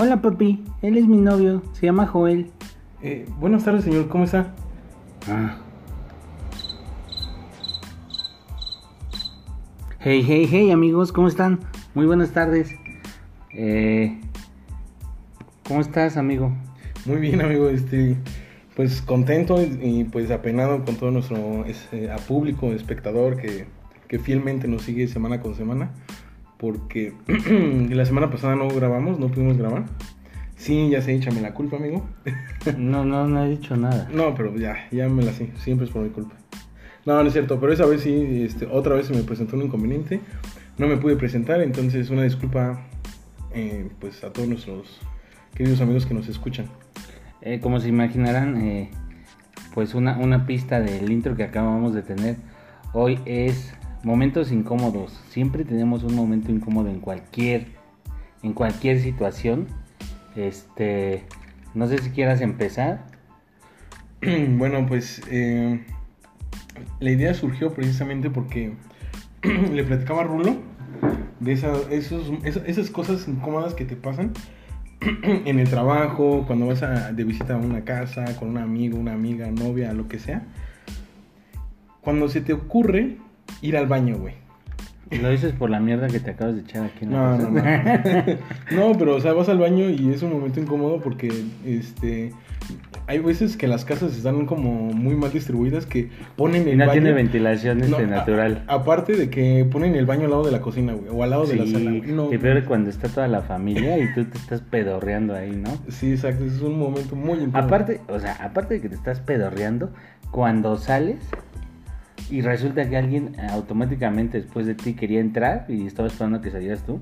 Hola papi, él es mi novio, se llama Joel. Eh, buenas tardes, señor, ¿cómo está? Ah. Hey, hey, hey amigos, ¿cómo están? Muy buenas tardes. Eh, ¿Cómo estás, amigo? Muy bien, amigo, este, pues contento y, y, pues apenado con todo nuestro este, a público, espectador que, que fielmente nos sigue semana con semana, porque la semana pasada no grabamos, no pudimos grabar. Sí, ya sé, échame la culpa, amigo. No, no, no he dicho nada. No, pero ya, ya me la sé, siempre es por mi culpa. No, no es cierto, pero esa vez sí, este, otra vez se me presentó un inconveniente, no me pude presentar, entonces una disculpa eh, pues a todos nuestros queridos amigos que nos escuchan. Eh, como se imaginarán, eh, pues una, una pista del intro que acabamos de tener hoy es momentos incómodos. Siempre tenemos un momento incómodo en cualquier, en cualquier situación. Este, no sé si quieras empezar. bueno, pues eh, la idea surgió precisamente porque le platicaba a Rulo de esa, esas cosas incómodas que te pasan en el trabajo, cuando vas a, de visita a una casa, con un amigo, una amiga, novia, lo que sea. Cuando se te ocurre ir al baño, güey. Lo dices por la mierda que te acabas de echar aquí. No, no, no. no, pero o sea, vas al baño y es un momento incómodo porque este hay veces que las casas están como muy mal distribuidas que ponen el no baño. tiene ventilación este, No, a- natural. aparte de que ponen el baño al lado de la cocina, güey, o al lado de la sala. güey. No, y peor cuando está toda la familia y tú te estás pedorreando ahí, ¿no? Sí, exacto, es un momento muy incómodo. Aparte, o sea, aparte de que te estás pedorreando, cuando sales y resulta que alguien eh, automáticamente después de ti quería entrar y estaba esperando que salieras tú,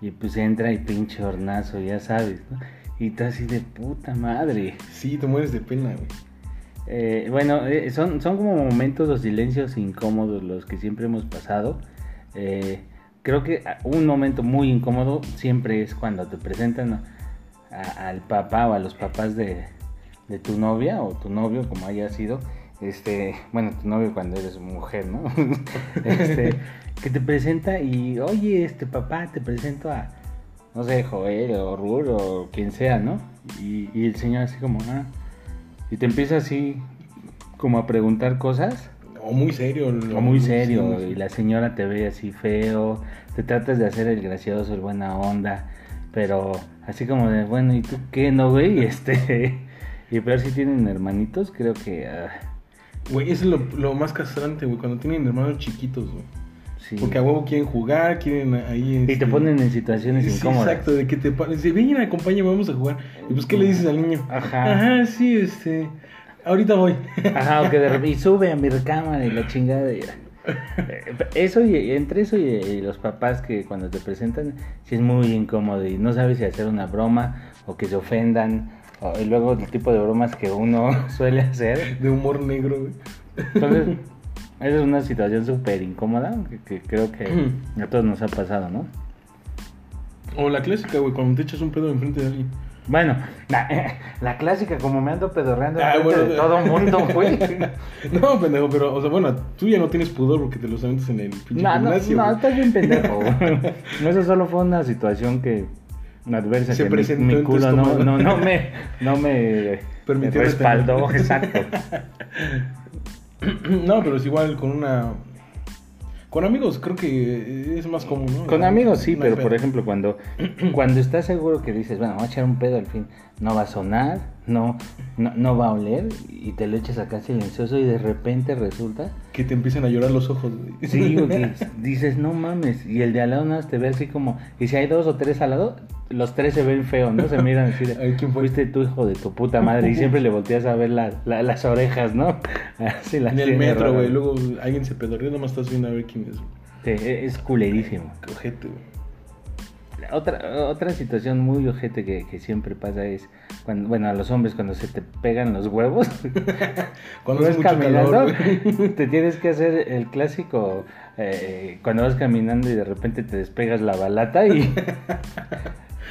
y pues entra y pinche hornazo, ya sabes, ¿no? Y tú así de puta madre. Sí, te mueres de pena, güey. Eh, bueno, eh, son, son como momentos o silencios incómodos los que siempre hemos pasado. Eh, creo que ah, un momento muy incómodo siempre es cuando te presentan a- al papá o a los papás de, de tu novia o tu novio, como haya sido. Este, bueno, tu novio cuando eres mujer, ¿no? este, que te presenta y, oye, este papá, te presento a, no sé, Joel o Rur o quien sea, ¿no? Y, y el señor así como, ah, y te empieza así como a preguntar cosas, O muy serio. o muy serio, y la señora te ve así feo, te tratas de hacer el gracioso, el buena onda, pero así como de, bueno, ¿y tú qué, no, güey? Este, y peor si tienen hermanitos, creo que, ah, Güey, eso es lo, lo más castrante, güey, cuando tienen hermanos chiquitos, güey. sí. Porque a huevo quieren jugar, quieren ahí... Y te este, ponen en situaciones Sí, incómodas. exacto, de que te dice, ven, acompáñame, vamos a jugar. Y pues, ¿qué le dices al niño? Ajá. Ajá, sí, este, ahorita voy. Ajá, o que de repente, y sube a mi recámara y la chingada. y- Eh, Eso y entre eso y, y los papás que cuando te presentan, sí es muy incómodo y no sabes si hacer una broma o que se ofendan. O, y luego el tipo de bromas que uno suele hacer. De humor negro, güey. Entonces, esa es una situación súper incómoda que, que creo que a todos nos ha pasado, ¿no? O la clásica, güey, cuando te echas un pedo enfrente de alguien. Bueno, la, la clásica, como me ando pedorreando Ah, bueno, de todo mundo, güey. No, pendejo, pero, o sea, bueno, tú ya no tienes pudor porque te los aventas en el pinche No, no, gimnasio. no, güey. estás bien pendejo. no, eso solo fue una situación que adversa Se que mi- presentó mi, tu culo no, no, no me, no me Permitió respaldó, exacto. No, pero es igual con una... Con amigos creo que es más común, ¿no? Con amigos sí, pero por ejemplo cuando, cuando estás seguro que dices, bueno, voy a echar un pedo al fin, no va a sonar, no, no, no va a oler, y te lo echas acá silencioso y de repente resulta Que te empiezan a llorar los ojos, güey. Sí, dices, no mames. Y el de al lado nada más te ve así como. Y si hay dos o tres al lado, los tres se ven feos, ¿no? Se miran así de. Fuiste tu hijo de tu puta madre. Y siempre le volteas a ver la- la- las orejas, ¿no? Así las En el metro, güey. Luego alguien se pedorrea, nomás estás viendo a ver quién es. güey. Te- es culerísimo. Qué ojete, güey. Otra, otra situación muy ojete que, que siempre pasa es. Cuando, bueno, a los hombres cuando se te pegan los huevos. Cuando vas caminando, calor, te tienes que hacer el clásico eh, cuando vas caminando y de repente te despegas la balata y,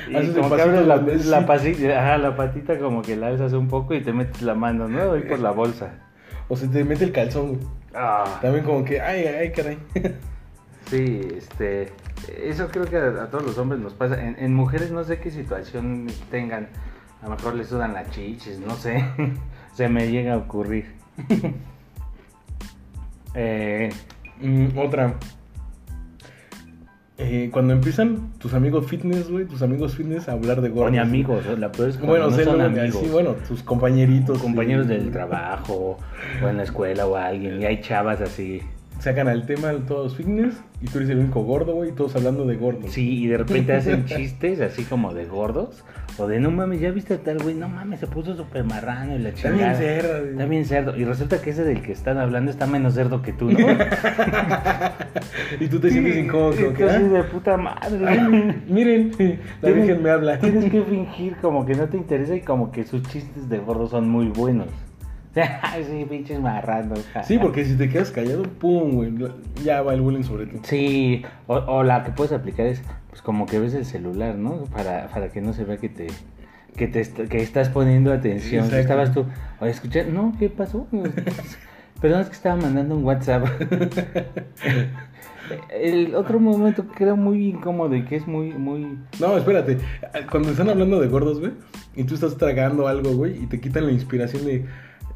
y Haces como que abres la, pasita, ajá, la patita como que la alzas un poco y te metes la mano, ¿no? Ahí por la bolsa. O se te mete el calzón, güey. Ah, También como que, ay, ay, caray. sí, este, eso creo que a, a todos los hombres nos pasa. En, en mujeres no sé qué situación tengan. A lo mejor les sudan las chichis, no sé. Se me llega a ocurrir. eh, Mm, otra. Eh, cuando empiezan tus amigos fitness, güey, tus amigos fitness a hablar de o gordos. ni amigos, la peor es cuando Bueno, no sé, son amigos. sí, bueno, tus compañeritos. compañeros sí. del trabajo, o en la escuela, o alguien, y hay chavas así. Sacan al tema todos fitness y tú eres el único gordo, güey, todos hablando de gordos. Sí, y de repente hacen chistes así como de gordos, o de no mames, ya viste a tal güey, no mames, se puso súper marrano y la Está bien chingada. güey. Está bien cerdo. Y resulta que ese del que están hablando está menos cerdo que tú, ¿no? y tú te sientes incómodo, así ah, de puta madre. Miren, la Virgen me habla. Tienes que fingir como que no te interesa y como que sus chistes de gordo son muy buenos. Sí, pinches marranos. Sí, porque si te quedas callado, pum, güey, ya va el bullying sobre ti. Sí, o, o la que puedes aplicar es, pues como que ves el celular, ¿no? Para, para que no se vea que te, que te que estás poniendo atención. Exacto. Estabas tú, oye, escuché, no, ¿qué pasó? Perdón, es que estaba mandando un WhatsApp. el otro momento que era muy incómodo y que es muy, muy... No, espérate. Cuando están hablando de gordos, güey, y tú estás tragando algo, güey, y te quitan la inspiración de,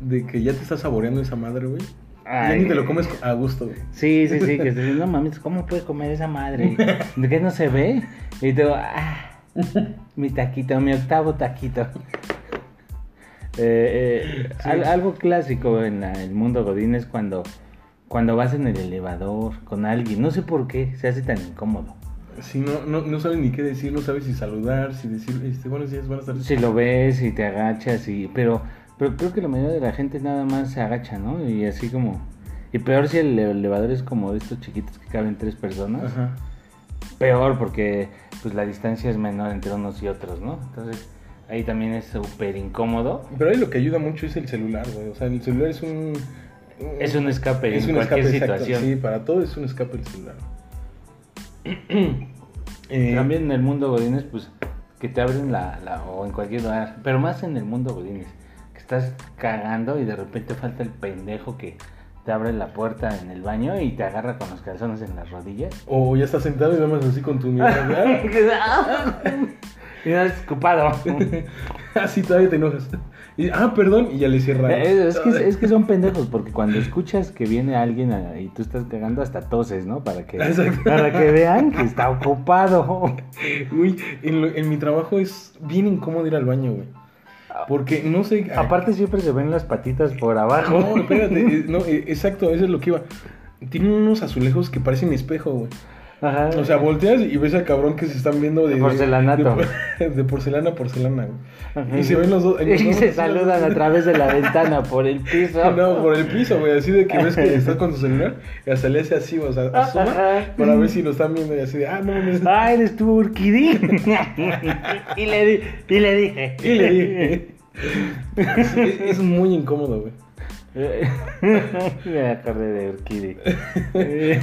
de que ya te estás saboreando esa madre, güey. Ya ni te lo comes a gusto, güey. Sí, sí, sí, que te dicen, no mames, ¿cómo puedes comer esa madre? ¿De qué no se ve? Y tú, ah, mi taquito, mi octavo taquito. Eh, eh, Sí. al- algo clásico en la- el mundo godín es cuando, cuando vas en el elevador con alguien, no sé por qué se hace tan incómodo. Si no, no, no sabes ni qué decir, no sabes si saludar, si decir, este, buenos días, buenas tardes. Si lo ves y te agachas y... Pero, pero creo que la mayoría de la gente nada más se agacha, ¿no? Y así como... Y peor si el elevador es como de estos chiquitos que caben tres personas. Ajá. Peor porque pues la distancia es menor entre unos y otros, ¿no? Entonces ahí también es súper incómodo. Pero ahí lo que ayuda mucho es el celular, güey. O sea, el celular es un... Es un escape es en un cualquier escape, exacto. situación. Sí, para todo es un escape el celular. Eh, También en el mundo Godines, pues que te abren la, la- o en cualquier lugar, pero más en el mundo Godines, estás cagando y de repente falta el pendejo que te abre la puerta en el baño y te agarra con los calzones en las rodillas. O ya estás sentado y nada más así con tu mirada. y no es ocupado. Así todavía te enojas. Y, ah, perdón, y ya le cierra. Eh, Es que, es que son pendejos, porque cuando escuchas que viene alguien a- y tú estás cagando hasta toses, ¿no? Para que, Exacto. para que vean que está ocupado. Uy, en, lo- en mi trabajo es bien incómodo ir al baño, güey. Porque no sé. Aparte siempre se ven las patitas por abajo. No, espérate. No, eh, exacto, eso es lo que iba. Tienen unos azulejos que parecen espejo, güey. Ajá. O sea, volteas y ves al cabrón que se están viendo de... Porcelanato. De, de porcelana a porcelana, güey. Ajá. Y se ven los dos... Y se saludan a través de la ventana por el piso. No, por el piso, güey. Así de que ves que estás con tu celular y hasta le hace así, o sea, asoma Ajá. para ver si lo están viendo y así de... Ah, no, mames. Ah, eres tú, Urquidí. y, le di- y le dije. Y le dije... Es muy incómodo, güey. Me acordé de Urquidi. Eh,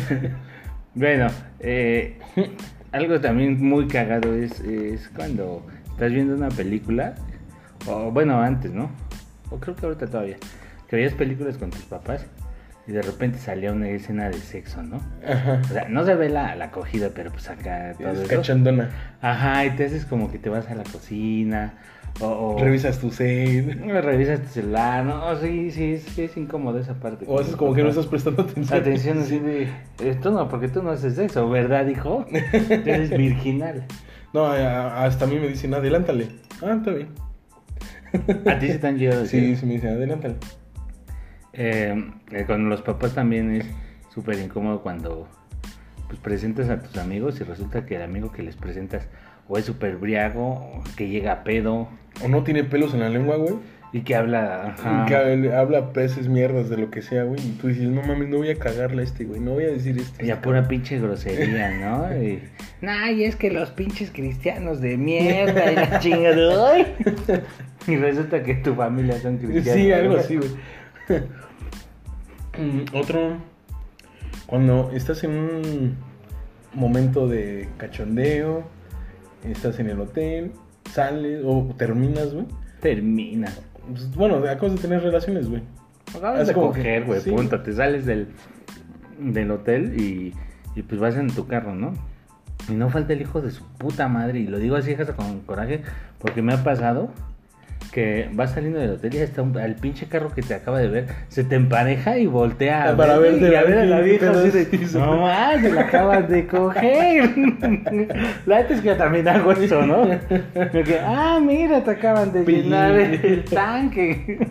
bueno, eh, algo también muy cagado es, es cuando estás viendo una película, o bueno, antes, ¿no? O creo que ahorita todavía, que veías películas con tus papás y de repente salía una escena de sexo, ¿no? Ajá. O sea, no se ve la, la cogida, pero pues acá todo Es cachondona. Ajá, y te haces como que te vas a la cocina, o... o- Revisas tu save. Revisas tu celular, no, sí, sí, es, sí es incómodo esa parte. O haces como que no estás prestando atención. Atención así de, esto no, porque tú no haces eso, ¿verdad, hijo? Tú eres virginal. No, a- hasta a mí me dicen, adelántale. Ah, está bien. A ti se te han llegado Sí, sí me dicen, adelántale. Eh, eh, con los papás también es súper incómodo cuando pues presentas a tus amigos y resulta que el amigo que les presentas o es súper briago, que llega a pedo O no tiene pelos en la lengua, güey. y que habla... ajá. Que habla peces, mierdas, de lo que sea, güey. Y tú dices, no mames, no voy a cagarle a este, güey. No voy a decir esto. Y a pura pinche grosería, ¿no? Y, nah, y es que los pinches cristianos de mierda y la chingada. ¡ay! Y resulta que tu familia son cristianos. Sí, algo así, güey. Mm, Otro, cuando estás en un momento de cachondeo, estás en el hotel, sales o terminas, güey. Termina. Pues, bueno, acabas de tener relaciones, güey. Acabas de coger, güey, sí. punto. Te sales del, del hotel y, y pues vas en tu carro, ¿no? Y no falta el hijo de su puta madre, y lo digo así hasta con coraje, porque me ha pasado que vas saliendo del hotel y está un, al pinche carro que te acaba de ver, se te empareja y voltea a Para verte y a ver a la vieja, así de, no más, se la acabas de coger. La neta es que yo también hago eso, ¿no? De que, ah, mira, te acaban de llenar el tanque.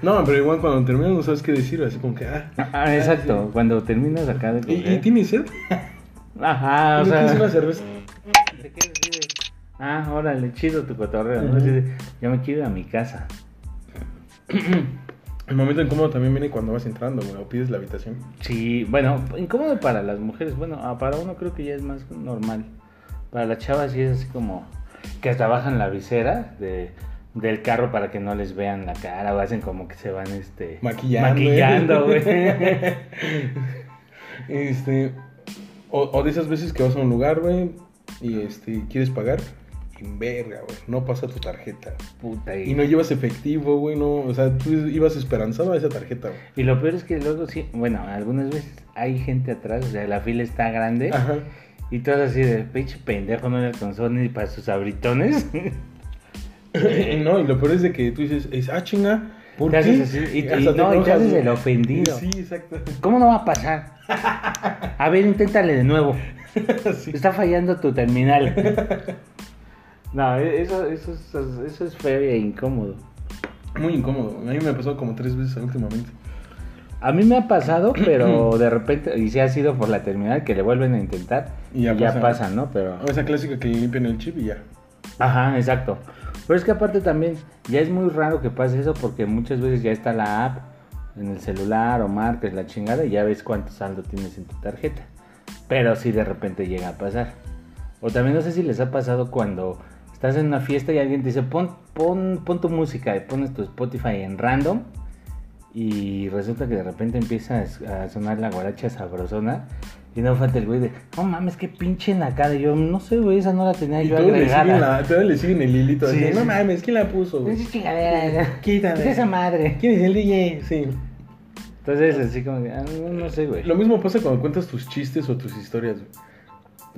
No, pero igual cuando terminas no sabes qué decir, así como que, ah. Ah, exacto, cuando terminas acá de ¿Y, coger. y tienes sed? Ajá, o ¿No sea. una cerveza? te Ah, órale, chido tu cotorreo, ¿no? Ya me quiero ir a mi casa. El momento incómodo también viene cuando vas entrando, güey, o pides la habitación. Sí, bueno, incómodo para las mujeres. Bueno, ah, para uno creo que ya es más normal. Para las chavas sí es así como que hasta bajan la visera de, del carro para que no les vean la cara o hacen como que se van este Maquillando, maquillando, güey. Este. O, o de esas veces que vas a un lugar, güey, y este, quieres pagar, y verga, güey, no pasa tu tarjeta. Puta, y, Y no llevas efectivo, güey, no, o sea, tú ibas esperanzado a esa tarjeta, güey. y lo peor es que luego sí, bueno, algunas veces hay gente atrás, o sea, la fila está grande Ajá. y todos así de pinche pendejo no le alcanzó ni para sus abritones. no, y lo peor es de que tú dices, es, ah, chinga, ¿por Te qué? haces así, y- no, y te haces el ofendido. Sí, exacto. ¿Cómo no va a pasar? A ver, inténtale de nuevo. Sí. Está fallando tu terminal. No, e, eso, eso, es, eso es feo e incómodo. Muy incómodo. A mí me ha pasado como tres veces últimamente. A mí me ha pasado, pero de repente, y si ha sido por la terminal, que le vuelven a intentar Y y ya pasa. pasan, ¿no? Pero... O esa clásica que limpian el chip y ya. Ajá, exacto. Pero es que aparte también, ya es muy raro que pase eso porque muchas veces ya está la app en el celular o marcas la chingada y ya ves cuánto saldo tienes en tu tarjeta. Pero si de repente llega a pasar. O también no sé si les ha pasado cuando estás en una fiesta y alguien te dice pon, pon, pon tu música y pones tu Spotify en random y resulta que de repente empieza a sonar la guaracha sabrosona y no falta el güey de, no mames, qué pinche nacada. Y yo, no sé, güey, esa no la tenía Y yo agregada. la, todos le siguen el hilito. Sí, así, no mames, ¿quién la puso, güey? Esa chingadera. Madre. ¿Quién es el DJ? Sí. Entonces, así como que, ah, no, no sé, güey. Lo mismo pasa cuando cuentas tus chistes o tus historias, güey.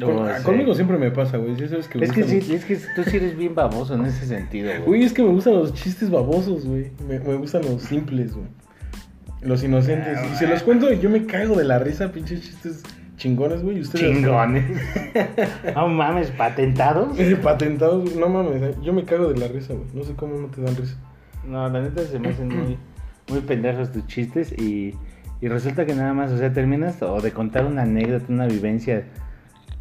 Con- No ah. Conmigo siempre me pasa, güey. Sabes que Es que sí, es que tú sí eres bien baboso en ese sentido, güey. Güey, es que me gustan los chistes babosos, güey. Me, me gustan los simples, güey. Los inocentes. Ah, y se los cuento y yo me caigo de la risa, pinches chistes chingones, güey. Ustedes. Chingones. No mames, patentados. Eh, Patentados, no mames, eh, yo me cago de la risa, güey. No sé cómo no te dan risa. No, la neta se me hacen muy, muy pendejos tus chistes y, y resulta que nada más, o sea, terminas o de contar una anécdota, una vivencia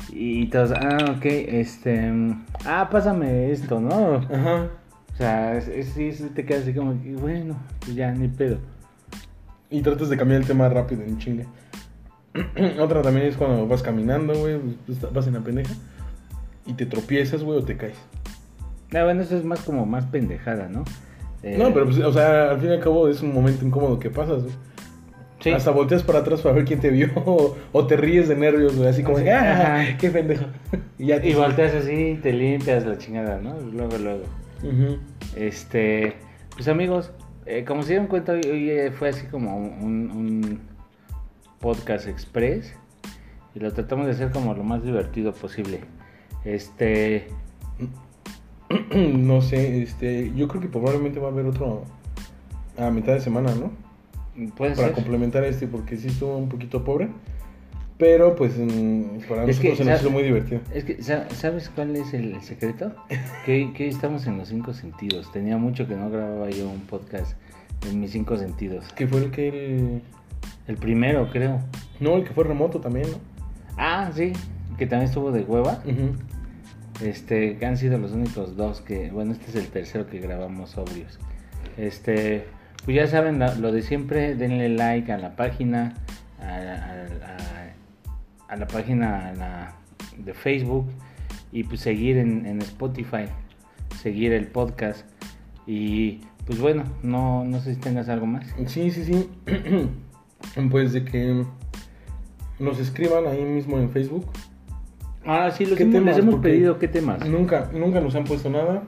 y todos, ah, ok, este, ah, pásame esto, ¿no? Ajá. O sea, sí, te quedas así como, que, bueno, pues ya, ni pedo. Y tratas de cambiar el tema rápido, en chinga. Otra también es cuando vas caminando, güey, pues, vas en la pendeja y te tropiezas, güey, o te caes. Ah, bueno, eso es más como más pendejada, ¿no? Eh, No, pero pues, o sea, al fin y al cabo es un momento incómodo que pasas, güey. Sí. Hasta volteas para atrás para ver quién te vio o, o te ríes de nervios, güey, así como, ¡ah! ajá. ¡Qué pendejo! Y ya te... Y volteas así, te limpias la chingada, ¿no? Luego, luego. Este, pues amigos, eh, como se dieron cuenta, hoy, hoy, eh, fue así como un, un podcast express y lo tratamos de hacer como lo más divertido posible. Este, no sé, este, yo creo que probablemente va a haber otro a mitad de semana, ¿no? Para ser. complementar este, porque sí estuvo un poquito pobre. Pero pues para Es que, nosotros se nos hizo muy divertido. Es que, sa- ¿sabes cuál es el secreto? Que, estamos en los cinco sentidos. Tenía mucho que no grababa yo un podcast en mis cinco sentidos. Que fue el que el... El primero, creo. No, el que fue remoto también, ¿no? Ah, sí, que también estuvo de hueva. Este, que han sido los únicos dos que, bueno, este es el tercero que grabamos sobrios. Este, pues ya saben lo de siempre, denle like a la página, a, a- a- a la página la- de Facebook y pues seguir en, en Spotify, seguir el podcast y pues bueno, no, no sé si tengas algo más. Sí, sí, sí. pues de que nos escriban ahí mismo en Facebook. Ah, sí, los ¿Qué hemos- les hemos pedido qué temas. Nunca, nunca nos han puesto nada.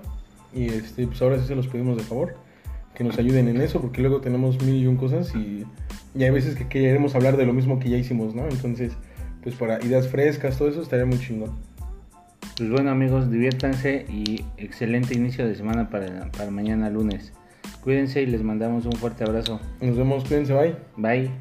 Y este, pues ahora sí se los pedimos de favor. Que nos ayuden en eso, porque luego tenemos mil y un cosas y, y hay veces que queremos hablar de lo mismo que ya hicimos, ¿no? Entonces, pues para ideas frescas, todo eso estaría muy chingón. Pues bueno amigos, diviértanse y excelente inicio de semana para, para mañana lunes. Cuídense y les mandamos un fuerte abrazo. Nos vemos, cuídense, bye. Bye.